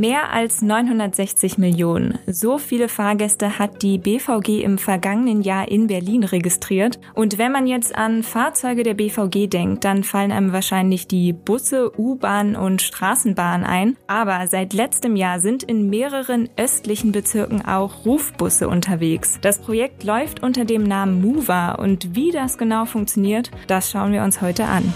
Mehr als 960 Millionen. So viele Fahrgäste hat die BVG im vergangenen Jahr in Berlin registriert. Und wenn man jetzt an Fahrzeuge der BVG denkt, dann fallen einem wahrscheinlich die Busse, U-Bahn und Straßenbahn ein. Aber seit letztem Jahr sind in mehreren östlichen Bezirken auch Rufbusse unterwegs. Das Projekt läuft unter dem Namen Mova und wie das genau funktioniert, das schauen wir uns heute an.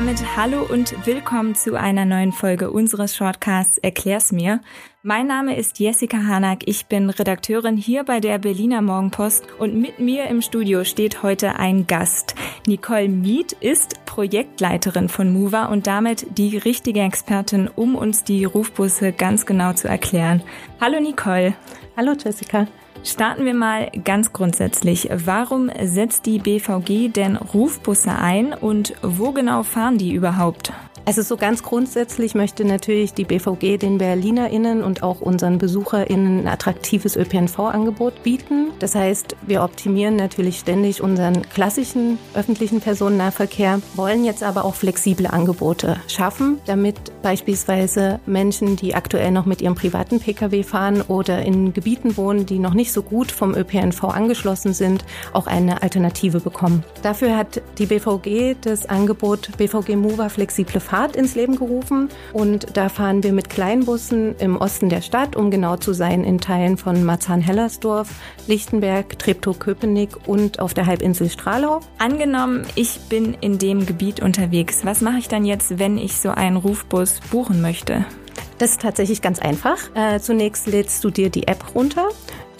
Damit hallo und willkommen zu einer neuen Folge unseres Shortcasts Erklär's mir. Mein Name ist Jessica Hanak, ich bin Redakteurin hier bei der Berliner Morgenpost und mit mir im Studio steht heute ein Gast. Nicole Miet ist Projektleiterin von Mover und damit die richtige Expertin, um uns die Rufbusse ganz genau zu erklären. Hallo Nicole. Hallo Jessica. Starten wir mal ganz grundsätzlich. Warum setzt die BVG denn Rufbusse ein und wo genau fahren die überhaupt? Also so ganz grundsätzlich möchte natürlich die BVG den BerlinerInnen und auch unseren BesucherInnen ein attraktives ÖPNV-Angebot bieten. Das heißt, wir optimieren natürlich ständig unseren klassischen öffentlichen Personennahverkehr, wollen jetzt aber auch flexible Angebote schaffen, damit beispielsweise Menschen, die aktuell noch mit ihrem privaten Pkw fahren oder in Gebieten wohnen, die noch nicht so gut vom ÖPNV angeschlossen sind, auch eine Alternative bekommen. Dafür hat die BVG das Angebot BVG Mover flexible Fahrt ins Leben gerufen und da fahren wir mit Kleinbussen im Osten der Stadt, um genau zu sein, in Teilen von Marzahn-Hellersdorf, Lichtenberg, Treptow-Köpenick und auf der Halbinsel Stralau. Angenommen, ich bin in dem Gebiet unterwegs. Was mache ich dann jetzt, wenn ich so einen Rufbus buchen möchte? Das ist tatsächlich ganz einfach. Äh, zunächst lädst du dir die App runter.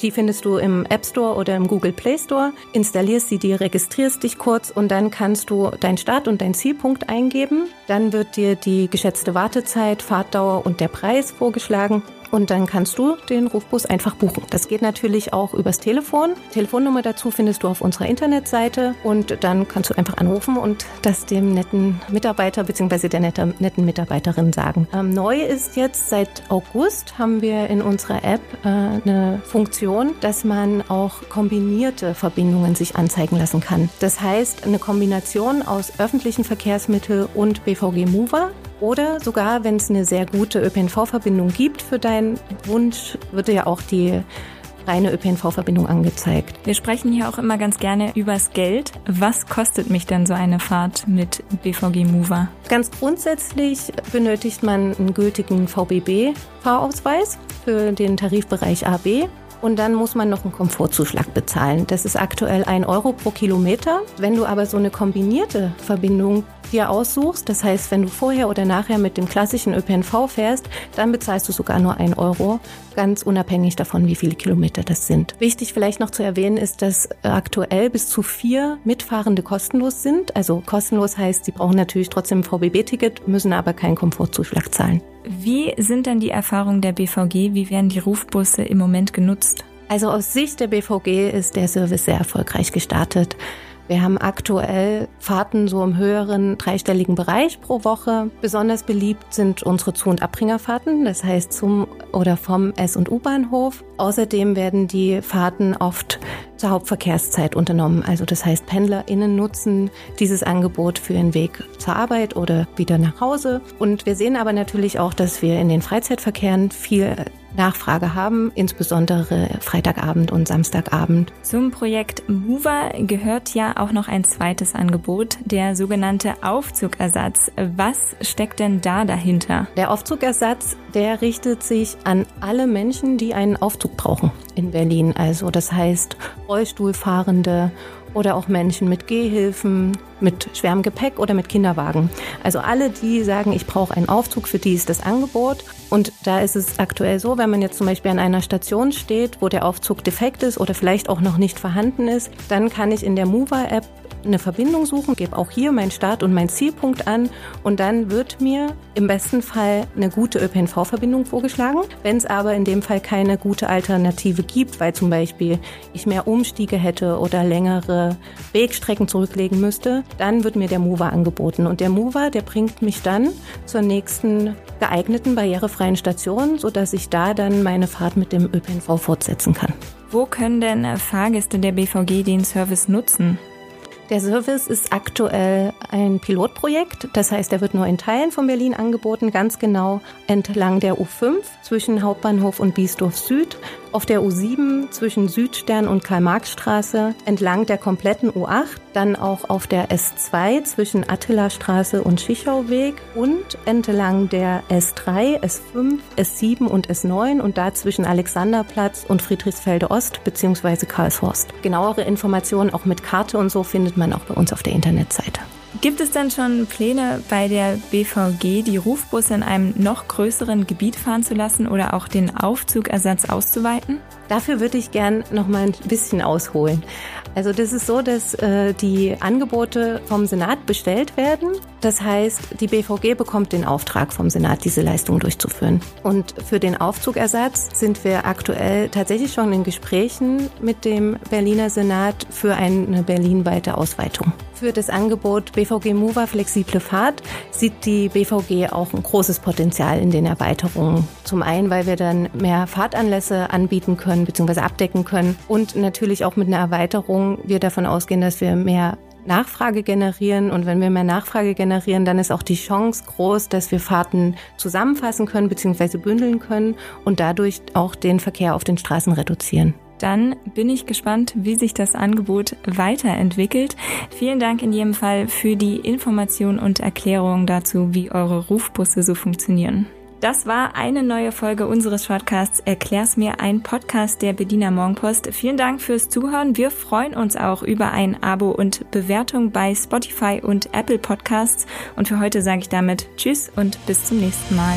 Die findest du im App Store oder im Google Play Store. Installierst sie dir, registrierst dich kurz und dann kannst du deinen Start- und deinen Zielpunkt eingeben. Dann wird dir die geschätzte Wartezeit, Fahrtdauer und der Preis vorgeschlagen und dann kannst du den Rufbus einfach buchen. Das geht natürlich auch übers Telefon. Telefonnummer dazu findest du auf unserer Internetseite und dann kannst du einfach anrufen und das dem netten Mitarbeiter bzw. der netten Mitarbeiterin sagen. Ähm, neu ist jetzt seit August haben wir in unserer App äh, eine Funktion, dass man auch kombinierte Verbindungen sich anzeigen lassen kann. Das heißt, eine Kombination aus öffentlichen Verkehrsmitteln und BVG Mover oder sogar, wenn es eine sehr gute ÖPNV-Verbindung gibt für deinen Wunsch, wird dir ja auch die reine ÖPNV-Verbindung angezeigt. Wir sprechen hier auch immer ganz gerne übers Geld. Was kostet mich denn so eine Fahrt mit BVG Mover? Ganz grundsätzlich benötigt man einen gültigen VBB-Fahrausweis für den Tarifbereich AB. Und dann muss man noch einen Komfortzuschlag bezahlen. Das ist aktuell ein Euro pro Kilometer. Wenn du aber so eine kombinierte Verbindung dir aussuchst. Das heißt, wenn du vorher oder nachher mit dem klassischen ÖPNV fährst, dann bezahlst du sogar nur ein Euro, ganz unabhängig davon, wie viele Kilometer das sind. Wichtig vielleicht noch zu erwähnen ist, dass aktuell bis zu vier Mitfahrende kostenlos sind. Also kostenlos heißt, sie brauchen natürlich trotzdem ein VBB-Ticket, müssen aber keinen Komfortzuschlag zahlen. Wie sind denn die Erfahrungen der BVG? Wie werden die Rufbusse im Moment genutzt? Also aus Sicht der BVG ist der Service sehr erfolgreich gestartet. Wir haben aktuell Fahrten so im höheren dreistelligen Bereich pro Woche. Besonders beliebt sind unsere Zu- und Abbringerfahrten, das heißt zum oder vom S- und U-Bahnhof. Außerdem werden die Fahrten oft zur Hauptverkehrszeit unternommen. Also das heißt, PendlerInnen nutzen dieses Angebot für den Weg zur Arbeit oder wieder nach Hause. Und wir sehen aber natürlich auch, dass wir in den Freizeitverkehren viel Nachfrage haben, insbesondere Freitagabend und Samstagabend. Zum Projekt Mover gehört ja auch noch ein zweites Angebot, der sogenannte Aufzugersatz. Was steckt denn da dahinter? Der Aufzugersatz, der richtet sich an alle Menschen, die einen Aufzug brauchen in Berlin. Also das heißt Rollstuhlfahrende oder auch Menschen mit Gehhilfen, mit schwerem Gepäck oder mit Kinderwagen. Also alle, die sagen, ich brauche einen Aufzug, für die ist das Angebot. Und da ist es aktuell so, wenn man jetzt zum Beispiel an einer Station steht, wo der Aufzug defekt ist oder vielleicht auch noch nicht vorhanden ist, dann kann ich in der Mover-App eine Verbindung suchen, gebe auch hier meinen Start- und meinen Zielpunkt an und dann wird mir im besten Fall eine gute ÖPNV-Verbindung vorgeschlagen. Wenn es aber in dem Fall keine gute Alternative gibt, weil zum Beispiel ich mehr Umstiege hätte oder längere Wegstrecken zurücklegen müsste, dann wird mir der Mover angeboten. Und der Mover, der bringt mich dann zur nächsten geeigneten barrierefreien Station, sodass ich da dann meine Fahrt mit dem ÖPNV fortsetzen kann. Wo können denn Fahrgäste der BVG den Service nutzen? Der Service ist aktuell ein Pilotprojekt. Das heißt, er wird nur in Teilen von Berlin angeboten, ganz genau entlang der U5 zwischen Hauptbahnhof und Biesdorf Süd, auf der U7 zwischen Südstern und Karl-Marx-Straße, entlang der kompletten U8, dann auch auf der S2 zwischen Attila-Straße und Schichauweg und entlang der S3, S5, S7 und S9 und da zwischen Alexanderplatz und Friedrichsfelde Ost bzw. Karlshorst. Genauere Informationen auch mit Karte und so findet man auch bei uns auf der Internetseite. Gibt es denn schon Pläne bei der BVG, die Rufbusse in einem noch größeren Gebiet fahren zu lassen oder auch den Aufzugersatz auszuweiten? Dafür würde ich gern noch mal ein bisschen ausholen. Also das ist so, dass äh, die Angebote vom Senat bestellt werden. Das heißt, die BVG bekommt den Auftrag vom Senat, diese Leistung durchzuführen. Und für den Aufzugersatz sind wir aktuell tatsächlich schon in Gesprächen mit dem Berliner Senat für eine berlinweite Ausweitung. Für das Angebot BVG Mover Flexible Fahrt sieht die BVG auch ein großes Potenzial in den Erweiterungen. Zum einen, weil wir dann mehr Fahrtanlässe anbieten können bzw. abdecken können und natürlich auch mit einer Erweiterung wir davon ausgehen, dass wir mehr Nachfrage generieren und wenn wir mehr Nachfrage generieren, dann ist auch die Chance groß, dass wir Fahrten zusammenfassen können bzw. bündeln können und dadurch auch den Verkehr auf den Straßen reduzieren. Dann bin ich gespannt, wie sich das Angebot weiterentwickelt. Vielen Dank in jedem Fall für die Information und Erklärung dazu, wie eure Rufbusse so funktionieren. Das war eine neue Folge unseres Shortcasts Erklär's mir, ein Podcast der Bediener Morgenpost. Vielen Dank fürs Zuhören. Wir freuen uns auch über ein Abo und Bewertung bei Spotify und Apple Podcasts. Und für heute sage ich damit Tschüss und bis zum nächsten Mal.